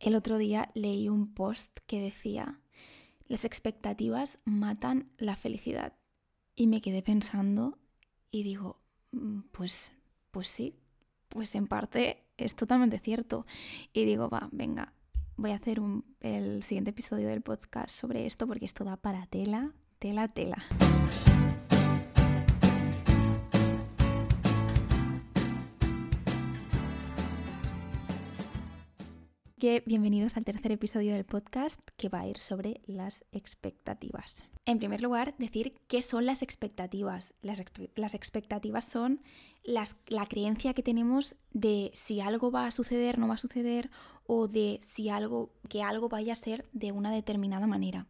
El otro día leí un post que decía, las expectativas matan la felicidad. Y me quedé pensando y digo, mm, pues, pues sí, pues en parte es totalmente cierto. Y digo, va, venga, voy a hacer el siguiente episodio del podcast sobre esto porque esto da para tela, tela, tela. Que bienvenidos al tercer episodio del podcast que va a ir sobre las expectativas. En primer lugar, decir qué son las expectativas. Las, las expectativas son la creencia que tenemos de si algo va a suceder, no va a suceder, o de si algo, que algo vaya a ser de una determinada manera.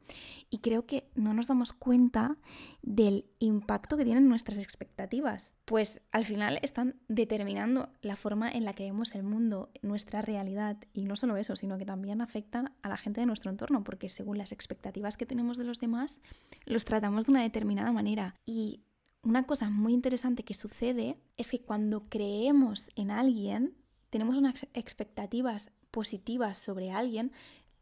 Y creo que no nos damos cuenta del impacto que tienen nuestras expectativas, pues al final están determinando la forma en la que vemos el mundo, nuestra realidad, y no solo eso, sino que también afectan a la gente de nuestro entorno, porque según las expectativas que tenemos de los demás, los tratamos de una determinada manera. Y una cosa muy interesante que sucede es que cuando creemos en alguien, tenemos unas expectativas positivas sobre alguien,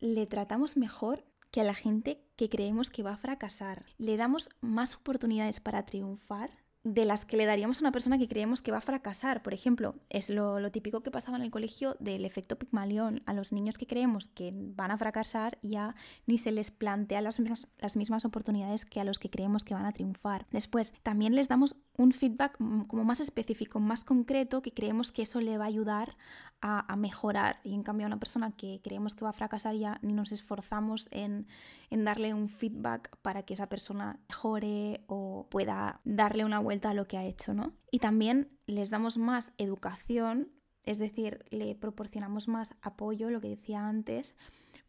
le tratamos mejor que a la gente que creemos que va a fracasar. Le damos más oportunidades para triunfar de las que le daríamos a una persona que creemos que va a fracasar. Por ejemplo, es lo, típico que pasaba en el colegio del efecto Pigmalión. A los niños que creemos que van a fracasar ya ni se les plantea las mismas, las mismas oportunidades que a los que creemos que van a triunfar. Después, también les damos un feedback como más específico, más concreto, que creemos que eso le va a ayudar a, mejorar. Y en cambio a una persona que creemos que va a fracasar ya ni nos esforzamos en, en darle un feedback para que esa persona mejore o pueda darle una vuelta a lo que ha hecho, ¿no? Y también les damos más educación, es decir, le proporcionamos más apoyo, lo que decía antes,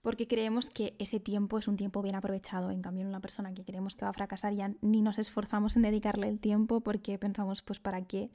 porque creemos que ese tiempo es un tiempo bien aprovechado. En cambio, en una persona que creemos que va a fracasar ya ni nos esforzamos en dedicarle el tiempo porque pensamos, pues ¿para qué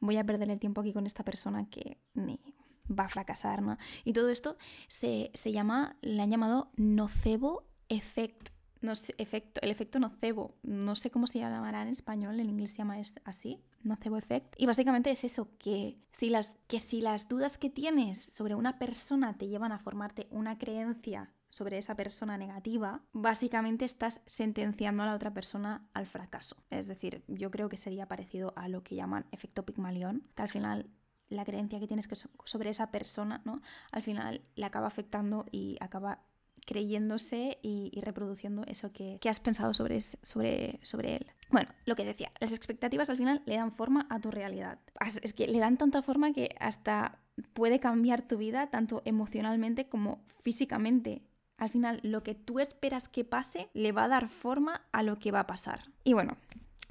voy a perder el tiempo aquí con esta persona que ni va a fracasar, ¿no? Y todo esto se, llama, le han llamado nocebo effect, no efecto, el efecto nocebo, no sé cómo se llamará en español, en inglés se llama así, nocebo effect. Y básicamente es eso, que si, las, que si las dudas que tienes sobre una persona te llevan a formarte una creencia sobre esa persona negativa, básicamente estás sentenciando a la otra persona al fracaso. Es decir, yo creo que sería parecido a lo que llaman efecto Pigmalión, que al final la creencia que tienes sobre esa persona, ¿no? Al final le acaba afectando y acaba creyéndose y, reproduciendo eso que, has pensado sobre, sobre, sobre él. Bueno, lo que decía, las expectativas al final le dan forma a tu realidad. Es que le dan tanta forma que hasta puede cambiar tu vida tanto emocionalmente como físicamente. Al final, lo que tú esperas que pase le va a dar forma a lo que va a pasar. Y bueno,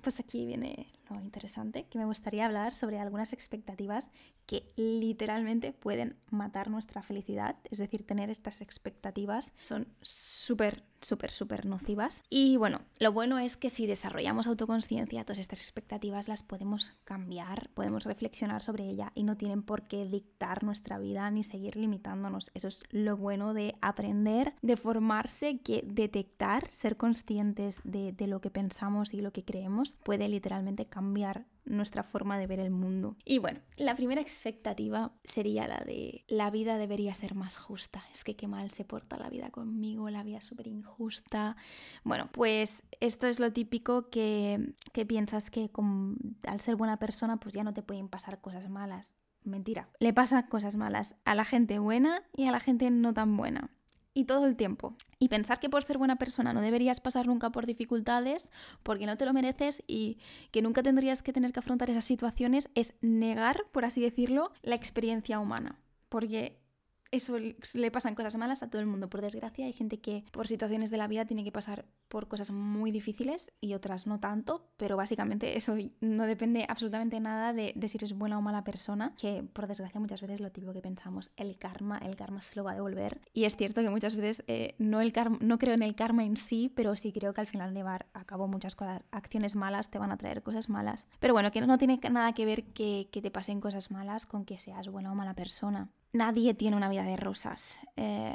pues aquí viene lo interesante, que me gustaría hablar sobre algunas expectativas que literalmente pueden matar nuestra felicidad. Es decir, tener estas expectativas son súper, súper, súper nocivas. Y bueno, lo bueno es que si desarrollamos autoconciencia, todas estas expectativas las podemos cambiar, podemos reflexionar sobre ella y no tienen por qué dictar nuestra vida ni seguir limitándonos. Eso es lo bueno de aprender, de formarse, que detectar, ser conscientes de, de lo que pensamos y lo que creemos puede literalmente cambiar nuestra forma de ver el mundo. Y bueno, la primera expectativa sería la de la vida debería ser más justa. Es que qué mal se porta la vida conmigo, la vida es súper injusta. Bueno, pues esto es lo típico que, que piensas que al ser buena persona pues ya no te pueden pasar cosas malas. Mentira, le pasan cosas malas a la gente buena y a la gente no tan buena y todo el tiempo. Y pensar que por ser buena persona no deberías pasar nunca por dificultades porque no te lo mereces y que nunca tendrías que tener que afrontar esas situaciones es negar, por así decirlo, la experiencia humana. Porque eso le pasan cosas malas a todo el mundo, por desgracia. Hay gente que por situaciones de la vida tiene que pasar por cosas muy difíciles y otras no tanto, pero básicamente eso no depende absolutamente nada de, si eres buena o mala persona, que por desgracia muchas veces lo típico que pensamos, el karma, el karma se lo va a devolver. Y es cierto que muchas veces eh, no, el karma, no creo en el karma en sí, pero sí creo que al final llevar a cabo muchas cosas, acciones malas te van a traer cosas malas. Pero bueno, que no tiene nada que ver que, que te pasen cosas malas con que seas buena o mala persona nadie tiene una vida de rosas. Eh,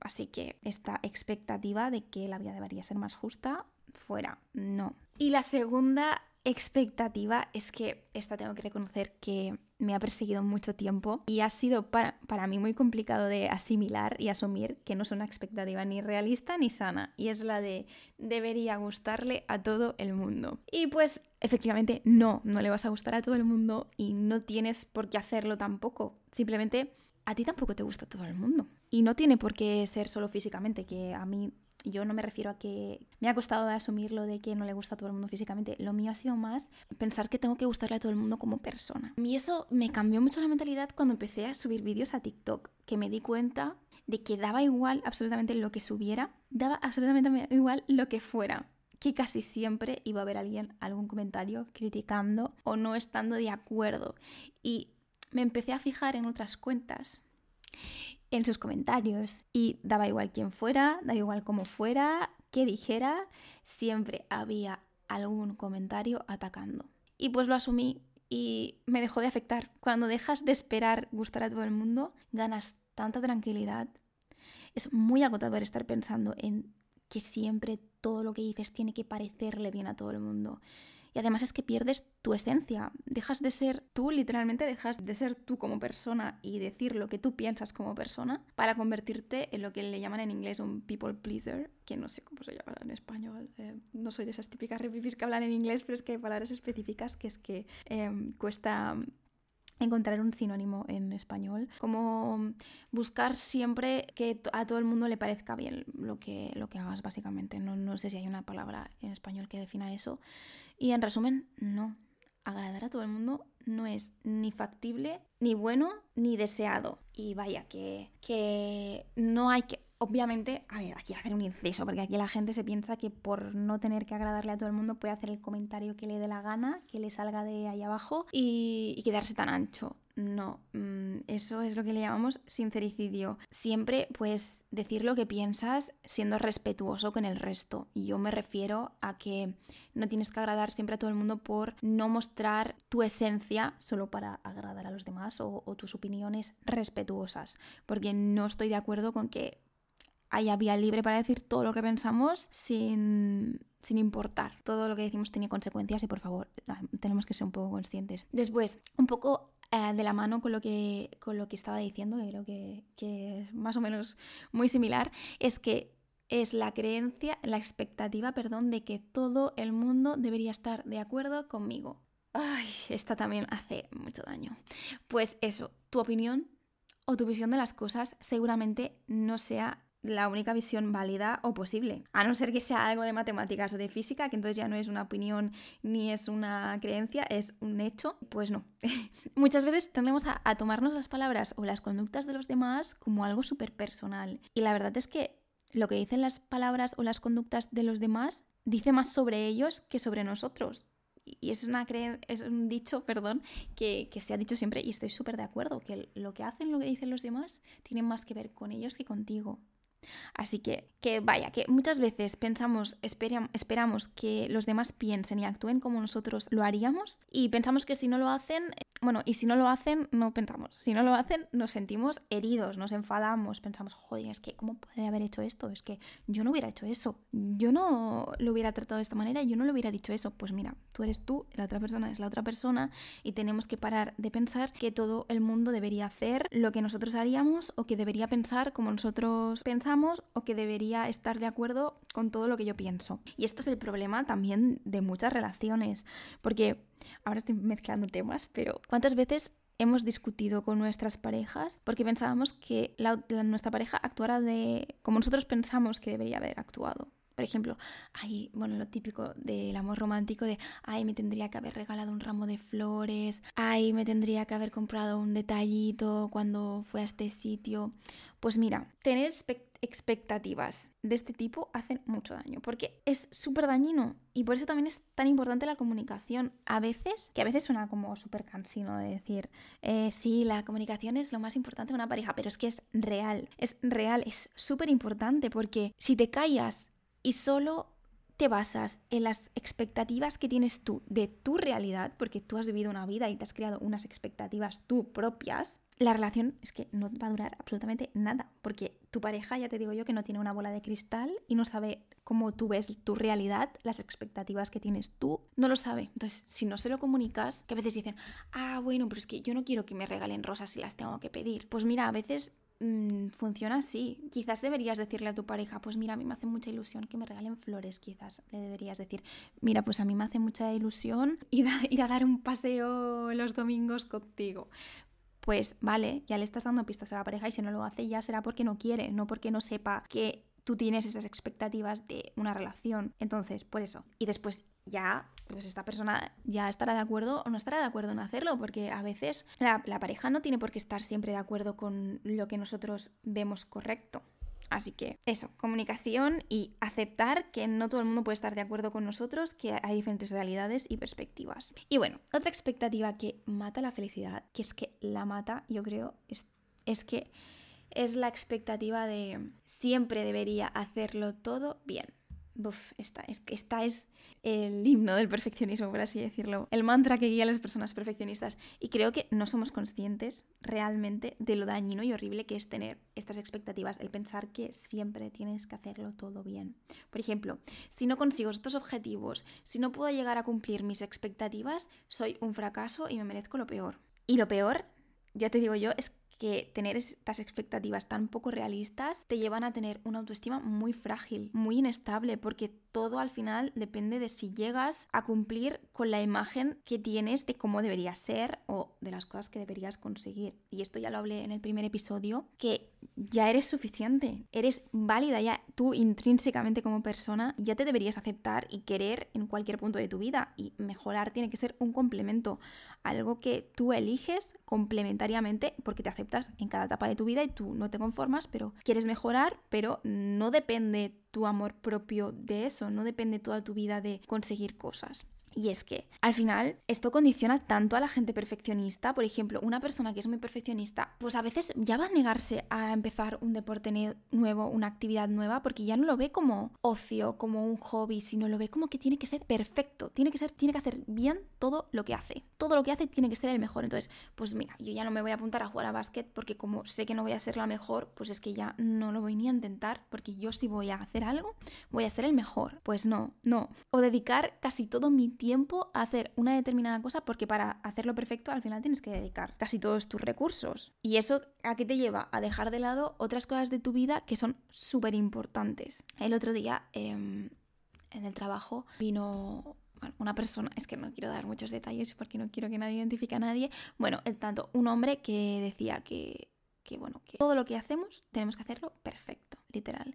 así que esta expectativa de que la vida debería ser más justa, fuera, no. Y la segunda expectativa es que esta tengo que reconocer que me ha perseguido mucho tiempo y ha sido para, para, mí muy complicado de asimilar y asumir que no es una expectativa ni realista ni sana y es la de debería gustarle a todo el mundo. Y pues efectivamente no, no le vas a gustar a todo el mundo y no tienes por qué hacerlo tampoco. Simplemente a ti tampoco te gusta todo el mundo. Y no tiene por qué ser solo físicamente, que a mí yo no me refiero a que me ha costado asumir lo de que no le gusta a todo el mundo físicamente. Lo mío ha sido más pensar que tengo que gustarle a todo el mundo como persona. Y eso me cambió mucho la mentalidad cuando empecé a subir vídeos a TikTok, que me di cuenta de que daba igual absolutamente lo que subiera, daba absolutamente igual lo que fuera que casi siempre iba a haber alguien, algún comentario criticando o no estando de acuerdo. Y me empecé a fijar en otras cuentas en sus comentarios y daba igual quién fuera, daba igual cómo fuera, qué dijera, siempre había algún comentario atacando. Y pues lo asumí y me dejó de afectar. Cuando dejas de esperar gustar a todo el mundo, ganas tanta tranquilidad. Es muy agotador estar pensando en que siempre todo lo que dices tiene que parecerle bien a todo el mundo. Y además es que pierdes tu esencia, dejas de ser tú, literalmente dejas de ser tú como persona y decir lo que tú piensas como persona para convertirte en lo que le llaman en inglés un people pleaser, que no sé cómo se llama en español. Eh, no soy de esas típicas repipis que hablan en inglés, pero es que hay palabras específicas que es que em, cuesta encontrar un sinónimo en español, como buscar siempre que a todo el mundo le parezca bien lo que, lo que hagas básicamente. No, no sé si hay una palabra en español que defina eso. Y en resumen, no. Agradar a todo el mundo no es ni factible, ni bueno, ni deseado. Y vaya, que, que no hay que Obviamente, a ver, aquí hacer un inciso, porque aquí la gente se piensa que por no tener que agradarle a todo el mundo puede hacer el comentario que le dé la gana, que le salga de ahí abajo y, quedarse tan ancho. No, mm, eso es lo que le llamamos sincericidio. Siempre, pues, decir lo que piensas siendo respetuoso con el resto. Y yo me refiero a que no tienes que agradar siempre a todo el mundo por no mostrar tu esencia solo para agradar a los demás o, o tus opiniones respetuosas. Porque no estoy de acuerdo con que haya vía libre para decir todo lo que pensamos sin, sin importar. Todo lo que decimos tiene consecuencias y por favor, tenemos que ser un poco conscientes. Después, un poco eh, de la mano con lo, que, con lo que estaba diciendo, que creo que, que es más o menos muy similar, es que es la creencia, la expectativa, perdón, de que todo el mundo debería estar de acuerdo conmigo. Ay, esta también hace mucho daño. Pues eso, tu opinión o tu visión de las cosas seguramente no sea la única visión válida o posible. A no ser que sea algo de matemáticas o de física, que entonces ya no es una opinión ni es una creencia, es un hecho, pues no. Muchas veces tendemos a, tomarnos las palabras o las conductas de los demás como algo súper personal. Y la verdad es que lo que dicen las palabras o las conductas de los demás dice más sobre ellos que sobre nosotros. Y es, una es un dicho, perdón, que, que se ha dicho siempre y estoy súper de acuerdo, que lo que hacen, lo que dicen los demás, tiene más que ver con ellos que contigo. Así que, que vaya, que muchas veces pensamos, esperamos que los demás piensen y actúen como nosotros lo haríamos y pensamos que si no lo hacen, bueno, y si no lo hacen, no pensamos. Si no lo hacen, nos sentimos heridos, nos enfadamos, pensamos, joder, es que, ¿cómo puede haber hecho esto? Es que yo no hubiera hecho eso. Yo no lo hubiera tratado de esta manera, yo no le hubiera dicho eso. Pues mira, tú eres tú, la otra persona es la otra persona y tenemos que parar de pensar que todo el mundo debería hacer lo que nosotros haríamos o que debería pensar como nosotros pensamos o que debería estar de acuerdo con todo lo que yo pienso. Y esto es el problema también de muchas relaciones, porque ahora estoy mezclando temas, pero ¿cuántas veces hemos discutido con nuestras parejas porque pensábamos que nuestra pareja actuara de como nosotros pensamos que debería haber actuado? Por ejemplo, ay, bueno, lo típico del amor romántico de, ay, me tendría que haber regalado un ramo de flores, ay, me tendría que haber comprado un detallito cuando fue a este sitio. Pues mira, tener expectativas de este tipo hacen mucho daño, porque es súper dañino y por eso también es tan importante la comunicación. A veces, que a veces suena como súper cansino de decir, eh, sí, la comunicación es lo más importante de una pareja, pero es que es real, es real, es súper importante porque si te callas y solo te basas en las expectativas que tienes tú de tu realidad, porque tú has vivido una vida y te has creado unas expectativas tú propias, la relación es que no va a durar absolutamente nada, porque tu pareja, ya te digo yo, que no tiene una bola de cristal y no sabe cómo tú ves tu realidad, las expectativas que tienes tú, no lo sabe. Entonces, si no se lo comunicas, que a veces dicen, ah, bueno, pero es que yo no quiero que me regalen rosas si las tengo que pedir. Pues mira, a veces Mm, funciona así. Quizás deberías decirle a tu pareja, pues mira, a mí me hace mucha ilusión que me regalen flores, quizás le deberías decir, mira, pues a mí me hace mucha ilusión ir a, ir a dar un paseo los domingos contigo. Pues vale, ya le estás dando pistas a la pareja y si no lo hace ya será porque no quiere, no porque no sepa que tú tienes esas expectativas de una relación. Entonces, por eso. Y después ya, pues esta persona ya estará de acuerdo o no estará de acuerdo en hacerlo, porque a veces la, pareja no tiene por qué estar siempre de acuerdo con lo que nosotros vemos correcto. Así que eso, comunicación y aceptar que no todo el mundo puede estar de acuerdo con nosotros, que hay diferentes realidades y perspectivas. Y bueno, otra expectativa que mata la felicidad, que es que la mata, yo creo, es, es que es la expectativa de siempre debería hacerlo todo bien. Uf, esta, es, esta es el himno del perfeccionismo, por así decirlo, el mantra que guía a las personas perfeccionistas. Y creo que no somos conscientes realmente de lo dañino y horrible que es tener estas expectativas, el pensar que siempre tienes que hacerlo todo bien. Por ejemplo, si no consigo estos objetivos, si no puedo llegar a cumplir mis expectativas, soy un fracaso y me merezco lo peor. Y lo peor, ya te digo yo, es que tener estas expectativas tan poco realistas te llevan a tener una autoestima muy frágil, muy inestable, porque todo al final depende de si llegas a cumplir con la imagen que tienes de cómo deberías ser o de las cosas que deberías conseguir. Y esto ya lo hablé en el primer episodio, que ya eres suficiente, eres válida ya tú intrínsecamente como persona, ya te deberías aceptar y querer en cualquier punto de tu vida y mejorar tiene que ser un complemento, algo que tú eliges complementariamente porque te aceptas en cada etapa de tu vida y tú no te conformas, pero quieres mejorar, pero no depende tu amor propio de eso, no depende toda tu vida de conseguir cosas. Y es que al final esto condiciona tanto a la gente perfeccionista. Por ejemplo, una persona que es muy perfeccionista, pues a veces ya va a negarse a empezar un deporte nuevo, una actividad nueva, porque ya no lo ve como ocio, como un hobby, sino lo ve como que tiene que ser perfecto, tiene que ser, tiene que hacer bien todo lo que hace. Todo lo que hace tiene que ser el mejor. Entonces, pues mira, yo ya no me voy a apuntar a jugar a básquet porque como sé que no voy a ser la mejor, pues es que ya no lo voy ni a intentar, porque yo si voy a hacer algo, voy a ser el mejor. Pues no, no. O dedicar casi todo mi tiempo a hacer una determinada cosa porque para hacerlo perfecto al final tienes que dedicar casi todos tus recursos. Y eso a qué te lleva? A dejar de lado otras cosas de tu vida que son súper importantes. El otro día em, en el trabajo vino una persona, es que no quiero dar muchos detalles porque no quiero que nadie identifique a nadie. Bueno, el tanto, un hombre que decía que, que, bueno, que todo lo que hacemos tenemos que hacerlo perfecto, literal.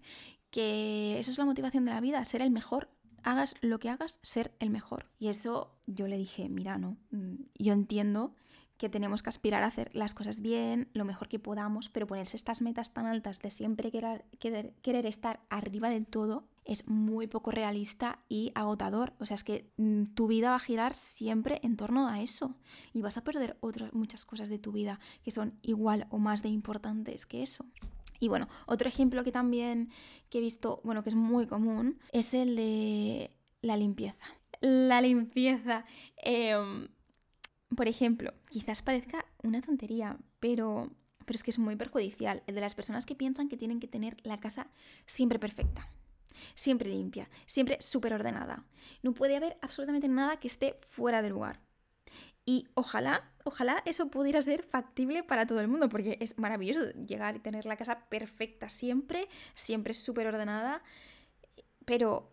Que eso es la motivación de la vida, ser el mejor hagas lo que hagas, ser el mejor. Y eso yo le dije, mira, no, mm, yo entiendo que tenemos que aspirar a hacer las cosas bien, lo mejor que podamos, pero ponerse estas metas tan altas de siempre querer, querer, estar arriba del todo es muy poco realista y agotador. O sea, es que mm, tu vida va a girar siempre en torno a eso y vas a perder otras muchas cosas de tu vida que son igual o más de importantes que eso. Y bueno, otro ejemplo que también que he visto, bueno, que es muy común, es el de la limpieza. La limpieza. Em, por ejemplo, quizás parezca una tontería, pero, pero es que es muy perjudicial. El de las personas que piensan que tienen que tener la casa siempre perfecta, siempre limpia, siempre súper ordenada. No puede haber absolutamente nada que esté fuera de lugar. Y ojalá, ojalá eso pudiera ser factible para todo el mundo, porque es maravilloso llegar y tener la casa perfecta siempre, siempre súper ordenada, pero,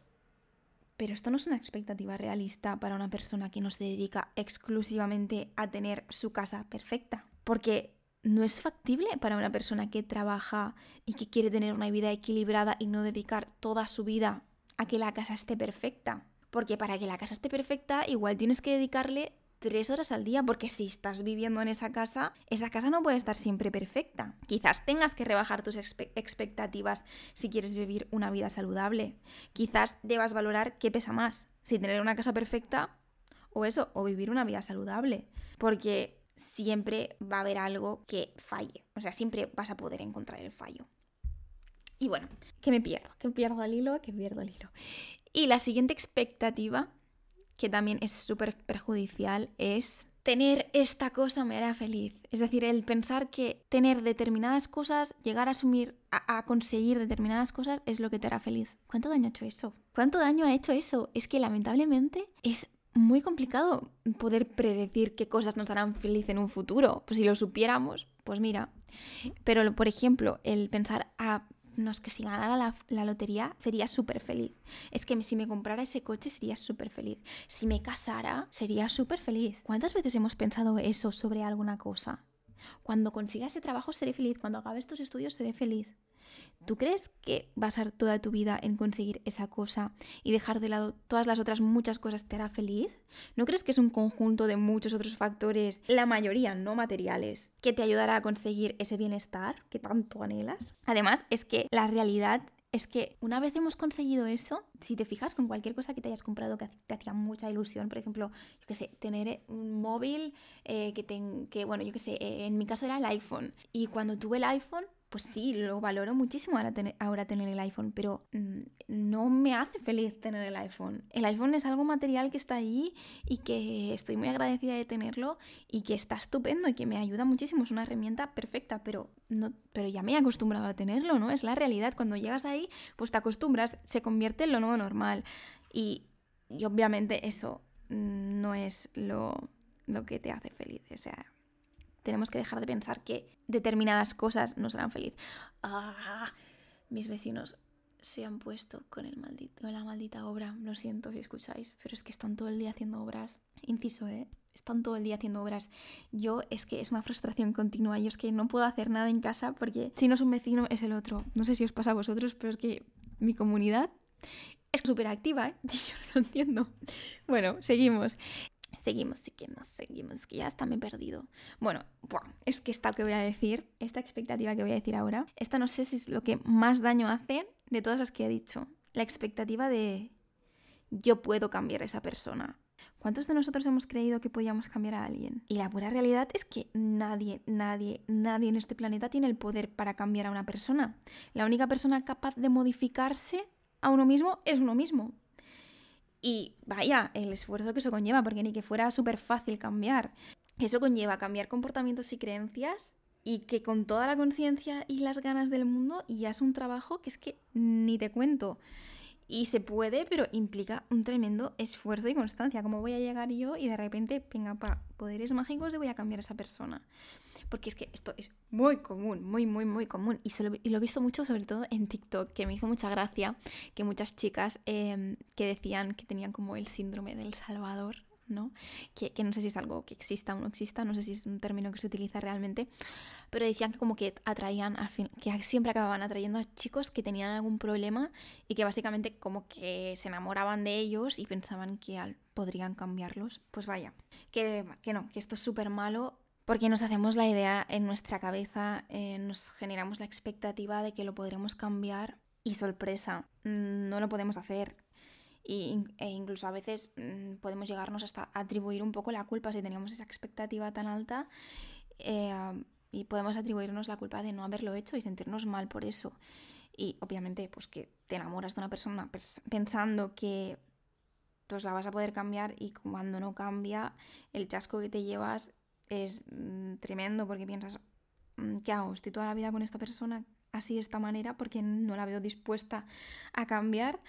pero esto no es una expectativa realista para una persona que no se dedica exclusivamente a tener su casa perfecta, porque no es factible para una persona que trabaja y que quiere tener una vida equilibrada y no dedicar toda su vida a que la casa esté perfecta. Porque para que la casa esté perfecta, igual tienes que dedicarle tres horas al día, porque si estás viviendo en esa casa, esa casa no puede estar siempre perfecta. Quizás tengas que rebajar tus expectativas si quieres vivir una vida saludable. Quizás debas valorar qué pesa más, si tener una casa perfecta o eso, o vivir una vida saludable. Porque siempre va a haber algo que falle. O sea, siempre vas a poder encontrar el fallo. Y bueno, que me pierdo, que pierdo el hilo, que pierdo el hilo. Y la siguiente expectativa que también es súper perjudicial es tener esta cosa me hará feliz. Es decir, el pensar que tener determinadas cosas, llegar a asumir, a, conseguir determinadas cosas es lo que te hará feliz. ¿Cuánto daño ha hecho eso? ¿Cuánto daño ha hecho eso? Es que lamentablemente es muy complicado poder predecir qué cosas nos harán feliz en un futuro. Pues si lo supiéramos, pues mira. Pero, por ejemplo, el pensar, a ah, no es que si ganara la, lotería sería súper feliz. Es que si me comprara ese coche sería súper feliz. Si me casara sería súper feliz. ¿Cuántas veces hemos pensado eso sobre alguna cosa? Cuando consiga ese trabajo seré feliz, cuando acabe estos estudios seré feliz. ¿Tú crees que basar toda tu vida en conseguir esa cosa y dejar de lado todas las otras muchas cosas te hará feliz? ¿No crees que es un conjunto de muchos otros factores, la mayoría no materiales, que te ayudará a conseguir ese bienestar que tanto anhelas? Además, es que la realidad es que una vez hemos conseguido eso, si te fijas con cualquier cosa que te hayas comprado que te hacía mucha ilusión, por ejemplo, yo qué sé, tener un móvil eh, que, que, bueno, yo qué sé, eh, en mi caso era el iPhone. Y cuando tuve el iPhone, pues sí, lo valoro muchísimo ahora tener, el iPhone, pero mm, no me hace feliz tener el iPhone. El iPhone es algo material que está ahí y que estoy muy agradecida de tenerlo y que está estupendo y que me ayuda muchísimo. Es una herramienta perfecta, pero, no, pero ya me he acostumbrado a tenerlo, ¿no? Es la realidad. Cuando llegas ahí, pues te acostumbras, se convierte en lo nuevo normal. Y, obviamente eso mm, no es lo, lo que te hace feliz. O sea, tenemos que dejar de pensar que determinadas cosas nos harán feliz. Ah, mis vecinos se han puesto con, el maldito, la maldita obra. Lo siento si escucháis, pero es que están todo el día haciendo obras. Inciso, ¿eh? Están todo el día haciendo obras. Yo es que es una frustración continua. Yo es que no puedo hacer nada en casa porque si no es un vecino es el otro. No sé si os pasa a vosotros, pero es que mi comunidad es súper activa, ¿eh? Yo no lo entiendo. Bueno, seguimos. Seguimos, seguimos, seguimos, que ya está me perdido. Bueno, es que esta que voy a decir, esta expectativa que voy a decir ahora, esta no sé si es lo que más daño hace de todas las que he dicho. La expectativa de yo puedo cambiar a esa persona. ¿Cuántos de nosotros hemos creído que podíamos cambiar a alguien? Y la pura realidad es que nadie, nadie, nadie en este planeta tiene el poder para cambiar a una persona. La única persona capaz de modificarse a uno mismo es uno mismo. Y vaya, el esfuerzo que eso conlleva, porque ni que fuera súper fácil cambiar. Eso conlleva cambiar comportamientos y creencias y que con toda la conciencia y las ganas del mundo ya es un trabajo que es que ni te cuento. Y se puede, pero implica un tremendo esfuerzo y constancia. ¿Cómo voy a llegar yo y de repente, venga, pa, poderes mágicos y voy a cambiar a esa persona? Porque es que esto es muy común, muy, muy, muy común. Y, lo, he visto mucho sobre todo en TikTok, que me hizo mucha gracia que muchas chicas em, que decían que tenían como el síndrome del Salvador, ¿no? Que, no sé si es algo que exista o no exista, no sé si es un término que se utiliza realmente, pero decían que como que atraían, al fin, que siempre acababan atrayendo a chicos que tenían algún problema y que básicamente como que se enamoraban de ellos y pensaban que podrían cambiarlos. Pues vaya, que, que no, que esto es súper malo porque nos hacemos la idea en nuestra cabeza, eh, nos generamos la expectativa de que lo podremos cambiar y sorpresa, mm, no lo podemos hacer. Y, e incluso a veces mm, podemos llegarnos hasta atribuir un poco la culpa si teníamos esa expectativa tan alta eh, y podemos atribuirnos la culpa de no haberlo hecho y sentirnos mal por eso. Y obviamente pues que te enamoras de una persona pensando que pues la vas a poder cambiar y cuando no cambia el chasco que te llevas es mm, tremendo porque piensas, mm, ¿qué hago? Estoy toda la vida con esta persona así de esta manera porque no la veo dispuesta a cambiar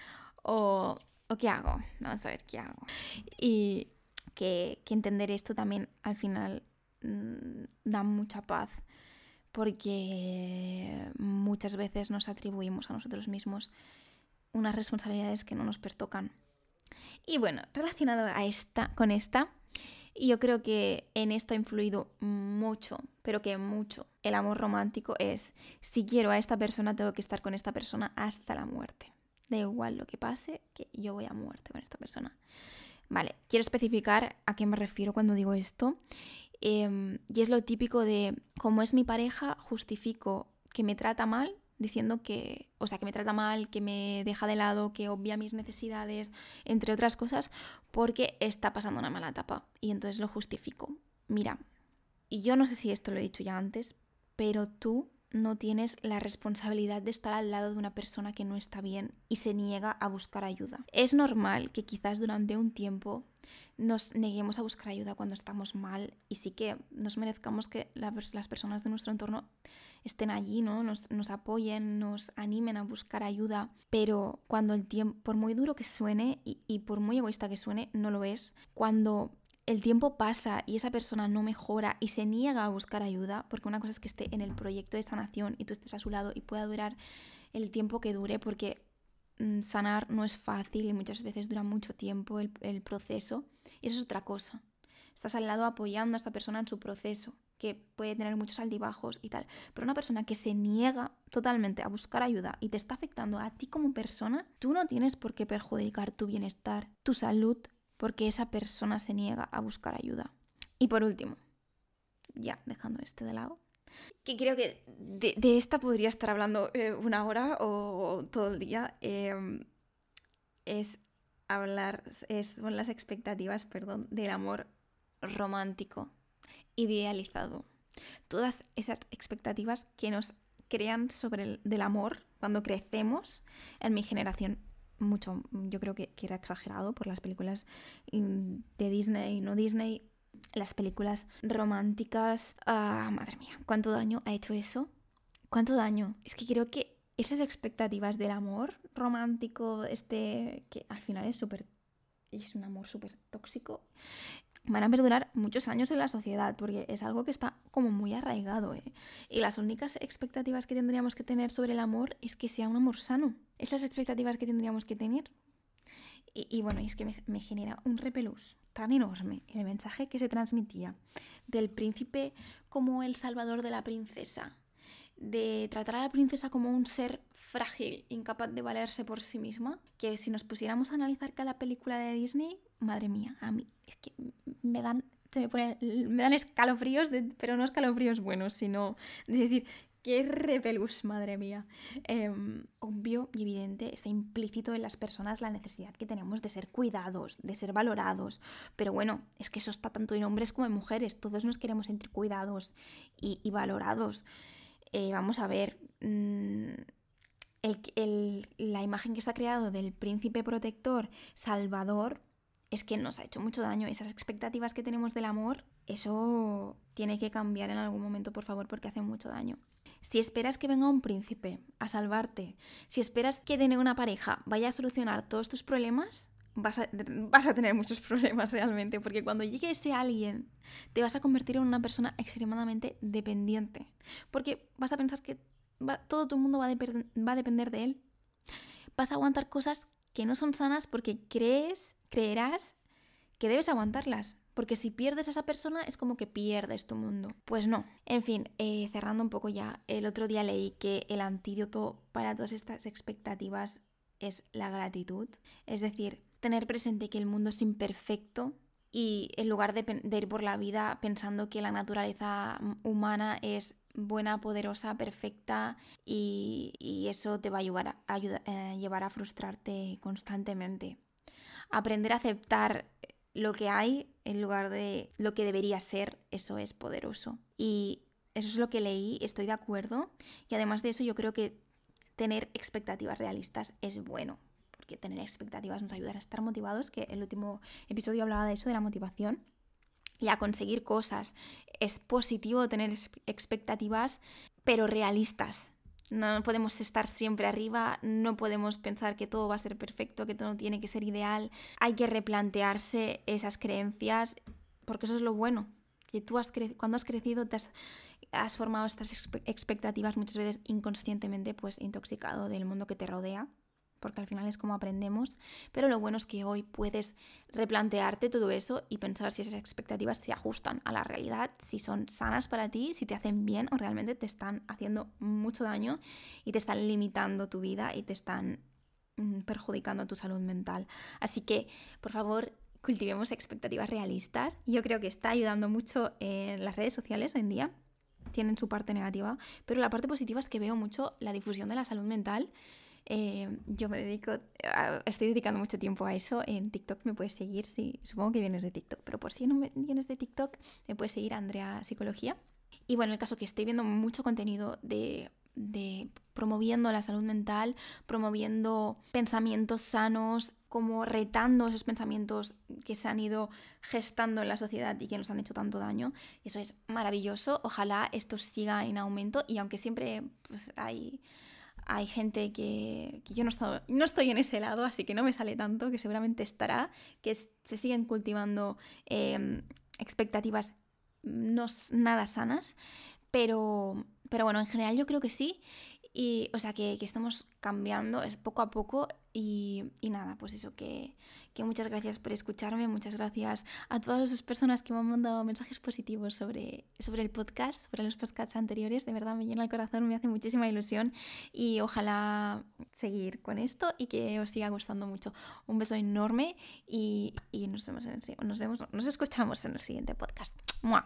o, qué hago? Vamos a ver qué hago. Y que, entender esto también al final mm, da mucha paz porque muchas veces nos atribuimos a nosotros mismos unas responsabilidades que no nos pertocan. Y bueno, relacionado a esta, con esta, y yo creo que en esto ha influido mucho, pero que mucho. El amor romántico es, si quiero a esta persona, tengo que estar con esta persona hasta la muerte. Da igual lo que pase, que yo voy a muerte con esta persona. Vale, quiero especificar a qué me refiero cuando digo esto. Em, y es lo típico de, como es mi pareja, justifico que me trata mal diciendo que, o sea, que me trata mal, que me deja de lado, que obvia mis necesidades, entre otras cosas, porque está pasando una mala etapa. Y entonces lo justifico. Mira, y yo no sé si esto lo he dicho ya antes, pero tú no tienes la responsabilidad de estar al lado de una persona que no está bien y se niega a buscar ayuda. Es normal que quizás durante un tiempo nos neguemos a buscar ayuda cuando estamos mal y sí que nos merezcamos que las personas de nuestro entorno estén allí, ¿no? Nos, apoyen, nos animen a buscar ayuda, pero cuando el tiempo, por muy duro que suene y, por muy egoísta que suene, no lo es, cuando el tiempo pasa y esa persona no mejora y se niega a buscar ayuda, porque una cosa es que esté en el proyecto de sanación y tú estés a su lado y pueda durar el tiempo que dure, porque mm, sanar no es fácil y muchas veces dura mucho tiempo el, proceso. Eso es otra cosa. Estás al lado apoyando a esta persona en su proceso, que puede tener muchos altibajos y tal. Pero una persona que se niega totalmente a buscar ayuda y te está afectando a ti como persona, tú no tienes por qué perjudicar tu bienestar, tu salud porque esa persona se niega a buscar ayuda. Y por último, ya dejando este de lado, que creo que de, esta podría estar hablando eh, una hora o, todo el día, em, es hablar, es, son las expectativas, perdón, del amor romántico, idealizado. Todas esas expectativas que nos crean sobre el del amor cuando crecemos en mi generación mucho, yo creo que, era exagerado por las películas mm, de Disney, no Disney, las películas románticas. Ah, madre mía, ¿cuánto daño ha hecho eso? ¿Cuánto daño? Es que creo que esas expectativas del amor romántico, este, que al final es súper, es un amor súper tóxico, van a perdurar muchos años en la sociedad, porque es algo que está como muy arraigado. ¿eh? Y las únicas expectativas que tendríamos que tener sobre el amor es que sea un amor sano. Esas expectativas que tendríamos que tener. Y, bueno, es que me, genera un repelús tan enorme el mensaje que se transmitía del príncipe como el salvador de la princesa, de tratar a la princesa como un ser frágil, incapaz de valerse por sí misma, que si nos pusiéramos a analizar cada película de Disney, madre mía, a mí es que me dan, se me, me dan escalofríos, pero no escalofríos buenos, sino de decir, Qué repelús, madre mía. Em, obvio y evidente, está implícito en las personas la necesidad que tenemos de ser cuidados, de ser valorados. Pero bueno, es que eso está tanto en hombres como en mujeres. Todos nos queremos sentir cuidados y, valorados. Eh, vamos a ver. Mm, la imagen que se ha creado del príncipe protector salvador es que nos ha hecho mucho daño. Esas expectativas que tenemos del amor, eso tiene que cambiar en algún momento, por favor, porque hace mucho daño. Si esperas que venga un príncipe a salvarte, si esperas que tener una pareja vaya a solucionar todos tus problemas, vas a, vas a, tener muchos problemas realmente, porque cuando llegue ese alguien, te vas a convertir en una persona extremadamente dependiente, porque vas a pensar que todo tu mundo va va a depender de él. Vas a aguantar cosas que no son sanas porque crees, creerás que debes aguantarlas. Porque si pierdes a esa persona es como que pierdes tu mundo. Pues no. En fin, eh, cerrando un poco ya, el otro día leí que el antídoto para todas estas expectativas es la gratitud. Es decir, tener presente que el mundo es imperfecto y en lugar de, ir por la vida pensando que la naturaleza humana es buena, poderosa, perfecta y, eso te va a eh, llevar a frustrarte constantemente. Aprender a aceptar lo que hay en lugar de lo que debería ser, eso es poderoso. Y eso es lo que leí, estoy de acuerdo. Y además de eso, yo creo que tener expectativas realistas es bueno, porque tener expectativas nos ayuda a estar motivados, que el último episodio hablaba de eso, de la motivación, y a conseguir cosas. Es positivo tener expectativas, pero realistas. No podemos estar siempre arriba, no podemos pensar que todo va a ser perfecto, que todo tiene que ser ideal. Hay que replantearse esas creencias, porque eso es lo bueno. Que tú has cuando has crecido te has, has formado estas expectativas muchas veces inconscientemente, pues intoxicado del mundo que te rodea porque al final es como aprendemos, pero lo bueno es que hoy puedes replantearte todo eso y pensar si esas expectativas se ajustan a la realidad, si son sanas para ti, si te hacen bien o realmente te están haciendo mucho daño y te están limitando tu vida y te están mm, perjudicando tu salud mental. Así que, por favor, cultivemos expectativas realistas. Yo creo que está ayudando mucho en las redes sociales hoy en día. Tienen su parte negativa, pero la parte positiva es que veo mucho la difusión de la salud mental eh, yo me dedico, estoy dedicando mucho tiempo a eso. En TikTok me puedes seguir, sí, supongo que vienes de TikTok, pero por si no vienes de TikTok, me puedes seguir Andrea Psicología. Y bueno, el caso que estoy viendo mucho contenido de, promoviendo la salud mental, promoviendo pensamientos sanos, como retando esos pensamientos que se han ido gestando en la sociedad y que nos han hecho tanto daño. Eso es maravilloso. Ojalá esto siga en aumento y aunque siempre pues, hay, hay gente que, yo no, no, estoy en ese lado, así que no me sale tanto, que seguramente estará, que se siguen cultivando em, expectativas no nada sanas, pero, pero bueno, en general yo creo que sí. Y, o sea, que, que estamos cambiando, es poco a poco. Y, y nada, pues eso, que, que, muchas gracias por escucharme, muchas gracias a todas esas personas que me han mandado mensajes positivos sobre, sobre el podcast, sobre los podcasts anteriores. De verdad me llena el corazón, me hace muchísima ilusión y ojalá seguir con esto y que os siga gustando mucho. Un beso enorme y, y nos, vemos en el, nos, vemos, nos escuchamos en el siguiente podcast. ¡Mua!